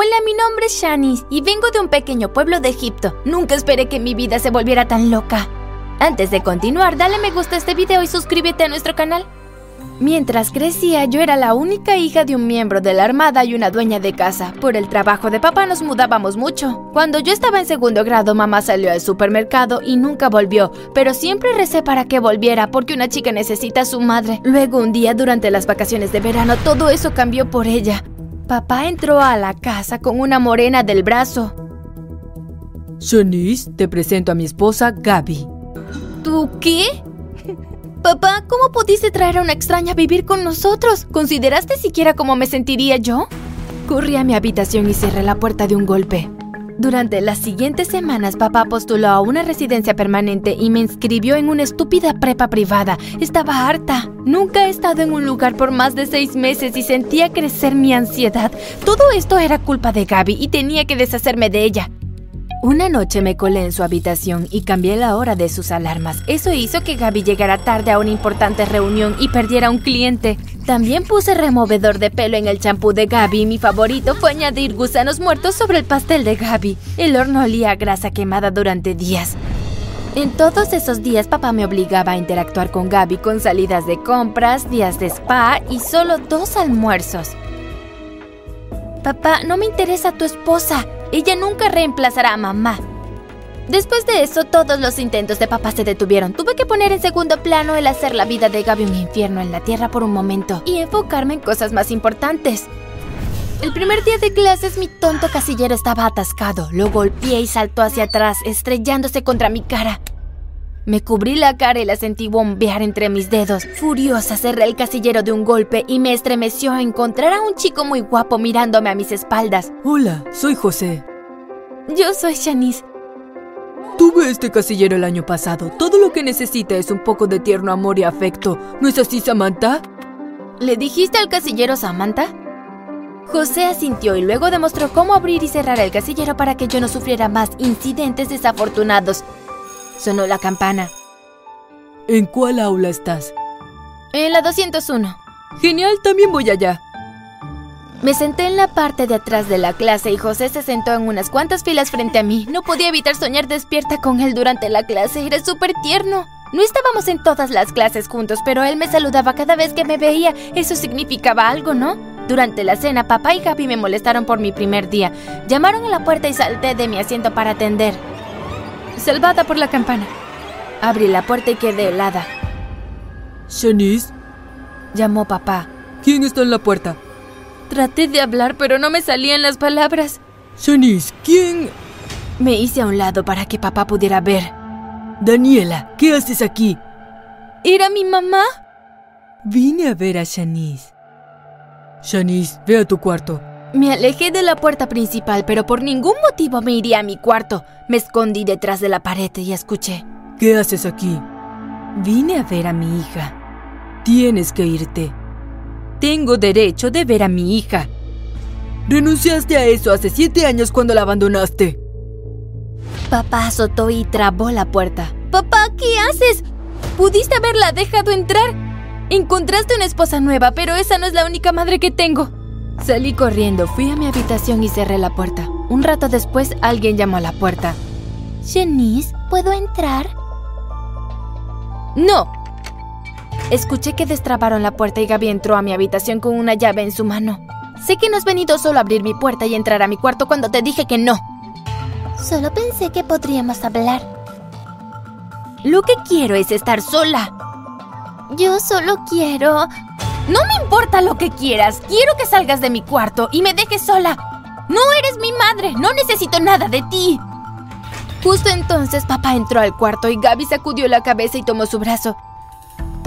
Hola, mi nombre es Shanice y vengo de un pequeño pueblo de Egipto. Nunca esperé que mi vida se volviera tan loca. Antes de continuar, dale me gusta a este video y suscríbete a nuestro canal. Mientras crecía, yo era la única hija de un miembro de la Armada y una dueña de casa. Por el trabajo de papá nos mudábamos mucho. Cuando yo estaba en segundo grado, mamá salió al supermercado y nunca volvió, pero siempre recé para que volviera porque una chica necesita a su madre. Luego un día durante las vacaciones de verano, todo eso cambió por ella. Papá entró a la casa con una morena del brazo. Shanice, te presento a mi esposa Gaby. ¿Tú qué? Papá, ¿cómo pudiste traer a una extraña a vivir con nosotros? ¿Consideraste siquiera cómo me sentiría yo? Corrí a mi habitación y cerré la puerta de un golpe. Durante las siguientes semanas, papá postuló a una residencia permanente y me inscribió en una estúpida prepa privada. Estaba harta. Nunca he estado en un lugar por más de seis meses y sentía crecer mi ansiedad. Todo esto era culpa de Gaby y tenía que deshacerme de ella. Una noche me colé en su habitación y cambié la hora de sus alarmas. Eso hizo que Gaby llegara tarde a una importante reunión y perdiera un cliente. También puse removedor de pelo en el champú de Gaby y mi favorito fue añadir gusanos muertos sobre el pastel de Gaby. El horno olía a grasa quemada durante días. En todos esos días papá me obligaba a interactuar con Gaby con salidas de compras, días de spa y solo dos almuerzos. Papá, no me interesa tu esposa. Ella nunca reemplazará a mamá. Después de eso, todos los intentos de papá se detuvieron. Tuve que poner en segundo plano el hacer la vida de Gaby un infierno en la tierra por un momento y enfocarme en cosas más importantes. El primer día de clases, mi tonto casillero estaba atascado. Lo golpeé y saltó hacia atrás, estrellándose contra mi cara. Me cubrí la cara y la sentí bombear entre mis dedos. Furiosa cerré el casillero de un golpe y me estremeció a encontrar a un chico muy guapo mirándome a mis espaldas. Hola, soy José. Yo soy Shanice. Tuve este casillero el año pasado. Todo lo que necesita es un poco de tierno amor y afecto. ¿No es así, Samantha? ¿Le dijiste al casillero Samantha? José asintió y luego demostró cómo abrir y cerrar el casillero para que yo no sufriera más incidentes desafortunados. Sonó la campana. ¿En cuál aula estás? En la 201. Genial, también voy allá. Me senté en la parte de atrás de la clase y José se sentó en unas cuantas filas frente a mí. No podía evitar soñar despierta con él durante la clase. Era súper tierno. No estábamos en todas las clases juntos, pero él me saludaba cada vez que me veía. Eso significaba algo, ¿no? Durante la cena, papá y Gaby me molestaron por mi primer día. Llamaron a la puerta y salté de mi asiento para atender. Salvada por la campana. Abrí la puerta y quedé helada. Shanice, Llamó papá. ¿quién está en la puerta? Traté de hablar, pero no me salían las palabras. Shanice, ¿quién? Me hice a un lado para que papá pudiera ver. Daniela, ¿qué haces aquí? ¿Era mi mamá? Vine a ver a Shanice. Shanice, ve a tu cuarto. Me alejé de la puerta principal, pero por ningún motivo me iría a mi cuarto. Me escondí detrás de la pared y escuché. ¿Qué haces aquí? Vine a ver a mi hija. Tienes que irte. Tengo derecho de ver a mi hija. Renunciaste a eso hace siete años cuando la abandonaste. Papá azotó y trabó la puerta. Papá, ¿qué haces? ¿Pudiste haberla dejado entrar? Encontraste una esposa nueva, pero esa no es la única madre que tengo. Salí corriendo, fui a mi habitación y cerré la puerta. Un rato después, alguien llamó a la puerta. Janice, ¿puedo entrar? ¡No! Escuché que destrabaron la puerta y Gaby entró a mi habitación con una llave en su mano. Sé que no has venido solo a abrir mi puerta y entrar a mi cuarto cuando te dije que no. Solo pensé que podríamos hablar. Lo que quiero es estar sola. Yo solo quiero... No me importa lo que quieras. Quiero que salgas de mi cuarto y me dejes sola. No eres mi madre. No necesito nada de ti. Justo entonces papá entró al cuarto y Gaby sacudió la cabeza y tomó su brazo.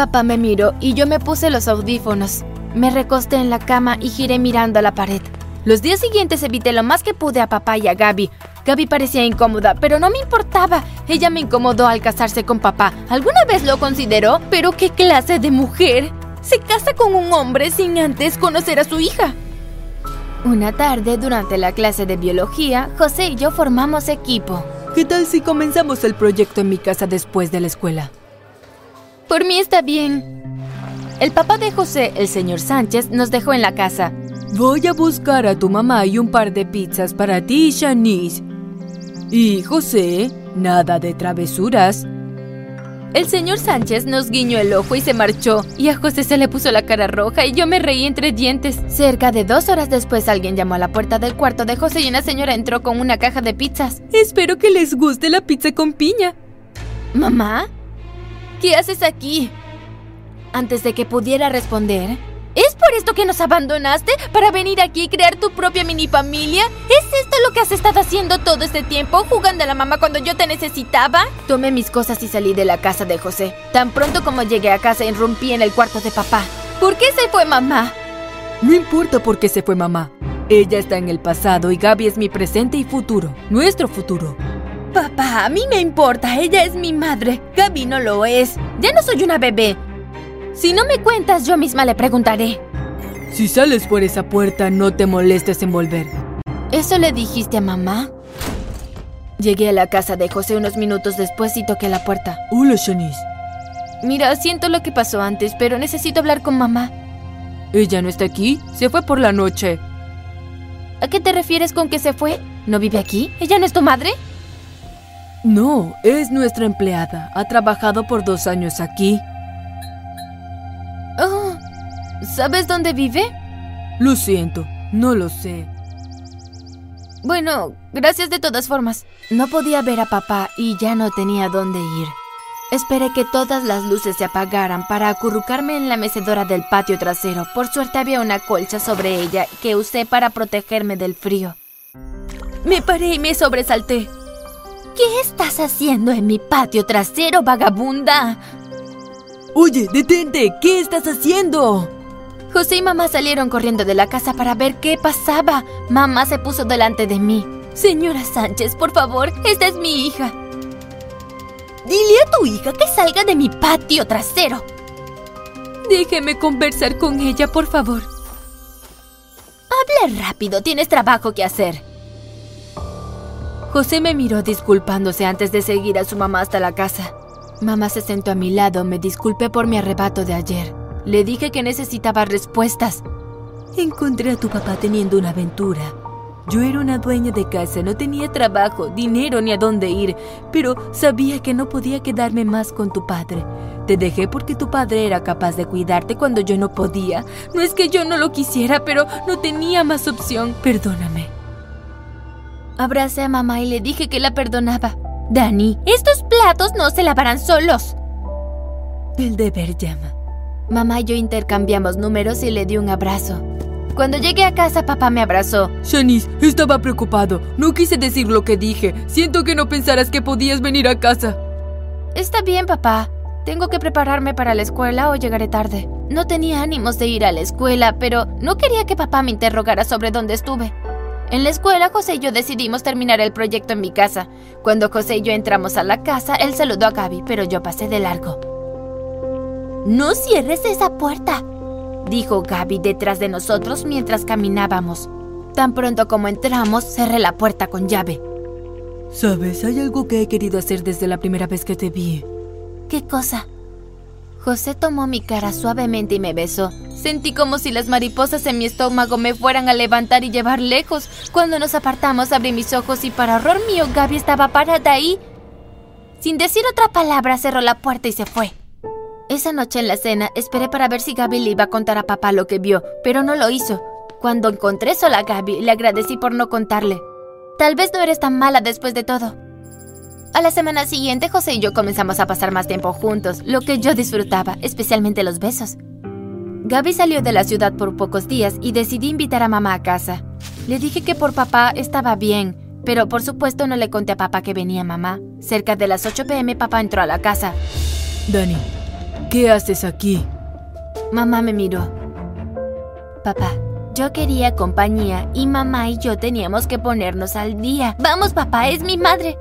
Papá me miró y yo me puse los audífonos. Me recosté en la cama y giré mirando a la pared. Los días siguientes evité lo más que pude a papá y a Gaby. Gaby parecía incómoda, pero no me importaba. Ella me incomodó al casarse con papá. ¿Alguna vez lo consideró? ¿Pero qué clase de mujer? Se casa con un hombre sin antes conocer a su hija. Una tarde, durante la clase de biología, José y yo formamos equipo. ¿Qué tal si comenzamos el proyecto en mi casa después de la escuela? Por mí está bien. El papá de José, el señor Sánchez, nos dejó en la casa. Voy a buscar a tu mamá y un par de pizzas para ti y Shanice. Y José, nada de travesuras. El señor Sánchez nos guiñó el ojo y se marchó, y a José se le puso la cara roja y yo me reí entre dientes. Cerca de dos horas después alguien llamó a la puerta del cuarto de José y una señora entró con una caja de pizzas. Espero que les guste la pizza con piña. ¿Mamá? ¿Qué haces aquí? Antes de que pudiera responder, ¿Es por esto que nos abandonaste? ¿Para venir aquí y crear tu propia mini familia? ¿Es esto lo que has estado haciendo todo este tiempo? ¿Jugando a la mamá cuando yo te necesitaba? Tomé mis cosas y salí de la casa de José. Tan pronto como llegué a casa, irrumpí en el cuarto de papá. ¿Por qué se fue mamá? No importa por qué se fue mamá. Ella está en el pasado y Gaby es mi presente y futuro. Nuestro futuro. Papá, a mí me importa. Ella es mi madre. Gaby no lo es. Ya no soy una bebé. Si no me cuentas, yo misma le preguntaré. Si sales por esa puerta, no te molestes en volver. ¿Eso le dijiste a mamá? Llegué a la casa de José unos minutos después y toqué la puerta. Hola, Shanice. Mira, siento lo que pasó antes, pero necesito hablar con mamá. ¿Ella no está aquí? Se fue por la noche. ¿A qué te refieres con que se fue? ¿No vive aquí? ¿Ella no es tu madre? No, es nuestra empleada. Ha trabajado por dos años aquí. Oh, ¿sabes dónde vive? Lo siento, no lo sé. Bueno, gracias de todas formas. No podía ver a papá y ya no tenía dónde ir. Esperé que todas las luces se apagaran para acurrucarme en la mecedora del patio trasero. Por suerte había una colcha sobre ella que usé para protegerme del frío. Me paré y me sobresalté. ¿Qué estás haciendo en mi patio trasero, vagabunda? Oye, detente, ¿qué estás haciendo? José y mamá salieron corriendo de la casa para ver qué pasaba. Mamá se puso delante de mí. Señora Sánchez, por favor, esta es mi hija. Dile a tu hija que salga de mi patio trasero. Déjeme conversar con ella, por favor. Hable rápido, tienes trabajo que hacer. José me miró disculpándose antes de seguir a su mamá hasta la casa. Mamá se sentó a mi lado, me disculpé por mi arrebato de ayer. Le dije que necesitaba respuestas. Encontré a tu papá teniendo una aventura. Yo era una dueña de casa, no tenía trabajo, dinero ni a dónde ir, pero sabía que no podía quedarme más con tu padre. Te dejé porque tu padre era capaz de cuidarte cuando yo no podía. No es que yo no lo quisiera, pero no tenía más opción. Perdóname. Abracé a mamá y le dije que la perdonaba. Dani, estos platos no se lavarán solos. El deber llama. Mamá y yo intercambiamos números y le di un abrazo. Cuando llegué a casa, papá me abrazó. Shanice, estaba preocupado. No quise decir lo que dije. Siento que no pensaras que podías venir a casa. Está bien, papá. Tengo que prepararme para la escuela o llegaré tarde. No tenía ánimos de ir a la escuela, pero no quería que papá me interrogara sobre dónde estuve. En la escuela, José y yo decidimos terminar el proyecto en mi casa. Cuando José y yo entramos a la casa, él saludó a Gaby, pero yo pasé de largo. No cierres esa puerta, dijo Gaby detrás de nosotros mientras caminábamos. Tan pronto como entramos, cerré la puerta con llave. Sabes, hay algo que he querido hacer desde la primera vez que te vi. ¿Qué cosa? José tomó mi cara suavemente y me besó. Sentí como si las mariposas en mi estómago me fueran a levantar y llevar lejos. Cuando nos apartamos abrí mis ojos y para horror mío Gaby estaba parada ahí. Sin decir otra palabra cerró la puerta y se fue. Esa noche en la cena esperé para ver si Gaby le iba a contar a papá lo que vio, pero no lo hizo. Cuando encontré sola a Gaby, le agradecí por no contarle. Tal vez no eres tan mala después de todo. A la semana siguiente, José y yo comenzamos a pasar más tiempo juntos, lo que yo disfrutaba, especialmente los besos. Gaby salió de la ciudad por pocos días y decidí invitar a mamá a casa. Le dije que por papá estaba bien, pero por supuesto no le conté a papá que venía mamá. Cerca de las 8 pm papá entró a la casa. Dani, ¿Qué haces aquí? Mamá me miró. Papá, yo quería compañía y mamá y yo teníamos que ponernos al día. Vamos, papá, es mi madre.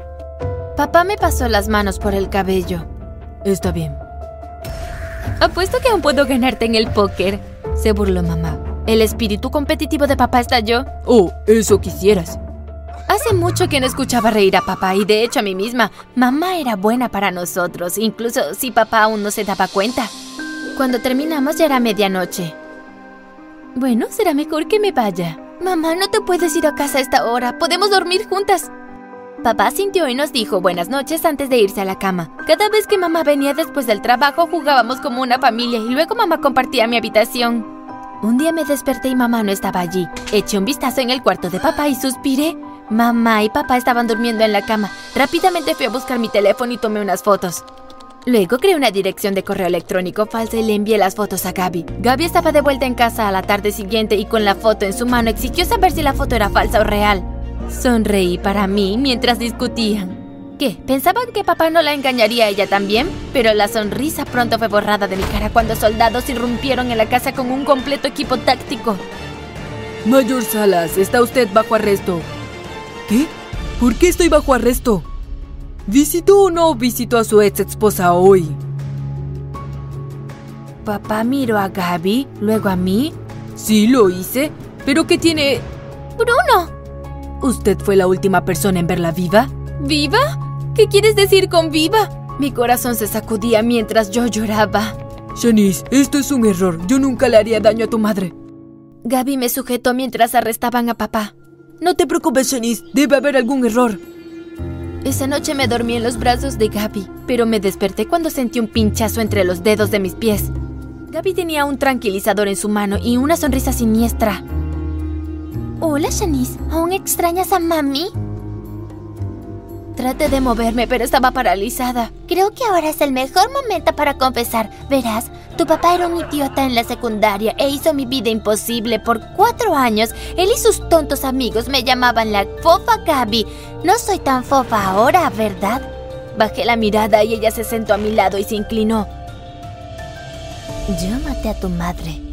Papá me pasó las manos por el cabello. Está bien. Apuesto que aún puedo ganarte en el póker. Se burló mamá. El espíritu competitivo de papá estalló. Oh, eso quisieras. Hace mucho que no escuchaba reír a papá y de hecho a mí misma. Mamá era buena para nosotros, incluso si papá aún no se daba cuenta. Cuando terminamos ya era medianoche. Bueno, será mejor que me vaya. Mamá, no te puedes ir a casa a esta hora. Podemos dormir juntas. Papá sintió y nos dijo buenas noches antes de irse a la cama. Cada vez que mamá venía después del trabajo jugábamos como una familia y luego mamá compartía mi habitación. Un día me desperté y mamá no estaba allí. Eché un vistazo en el cuarto de papá y suspiré. Mamá y papá estaban durmiendo en la cama. Rápidamente fui a buscar mi teléfono y tomé unas fotos. Luego creé una dirección de correo electrónico falsa y le envié las fotos a Gaby. Gaby estaba de vuelta en casa a la tarde siguiente y con la foto en su mano exigió saber si la foto era falsa o real. Sonreí para mí mientras discutían. ¿Qué? ¿Pensaban que papá no la engañaría a ella también? Pero la sonrisa pronto fue borrada de mi cara cuando soldados irrumpieron en la casa con un completo equipo táctico. Mayor Salas, está usted bajo arresto. ¿Qué? ¿Por qué estoy bajo arresto? ¿Visitó o no visitó a su ex esposa hoy? Papá miró a Gaby, luego a mí. Sí, lo hice. ¿Pero qué tiene...? ¡Bruno! ¿Usted fue la última persona en verla viva? ¿Viva? ¿Qué quieres decir con viva? Mi corazón se sacudía mientras yo lloraba. Shanice, esto es un error. Yo nunca le haría daño a tu madre. Gaby me sujetó mientras arrestaban a papá. No te preocupes, Shanice. Debe haber algún error. Esa noche me dormí en los brazos de Gaby, pero me desperté cuando sentí un pinchazo entre los dedos de mis pies. Gaby tenía un tranquilizador en su mano y una sonrisa siniestra. Hola, Shanice. ¿Aún extrañas a mami? Traté de moverme, pero estaba paralizada. Creo que ahora es el mejor momento para confesar. Verás, tu papá era un idiota en la secundaria e hizo mi vida imposible por cuatro años. Él y sus tontos amigos me llamaban la fofa Gaby. No soy tan fofa ahora, ¿verdad? Bajé la mirada y ella se sentó a mi lado y se inclinó. Yo maté a tu madre.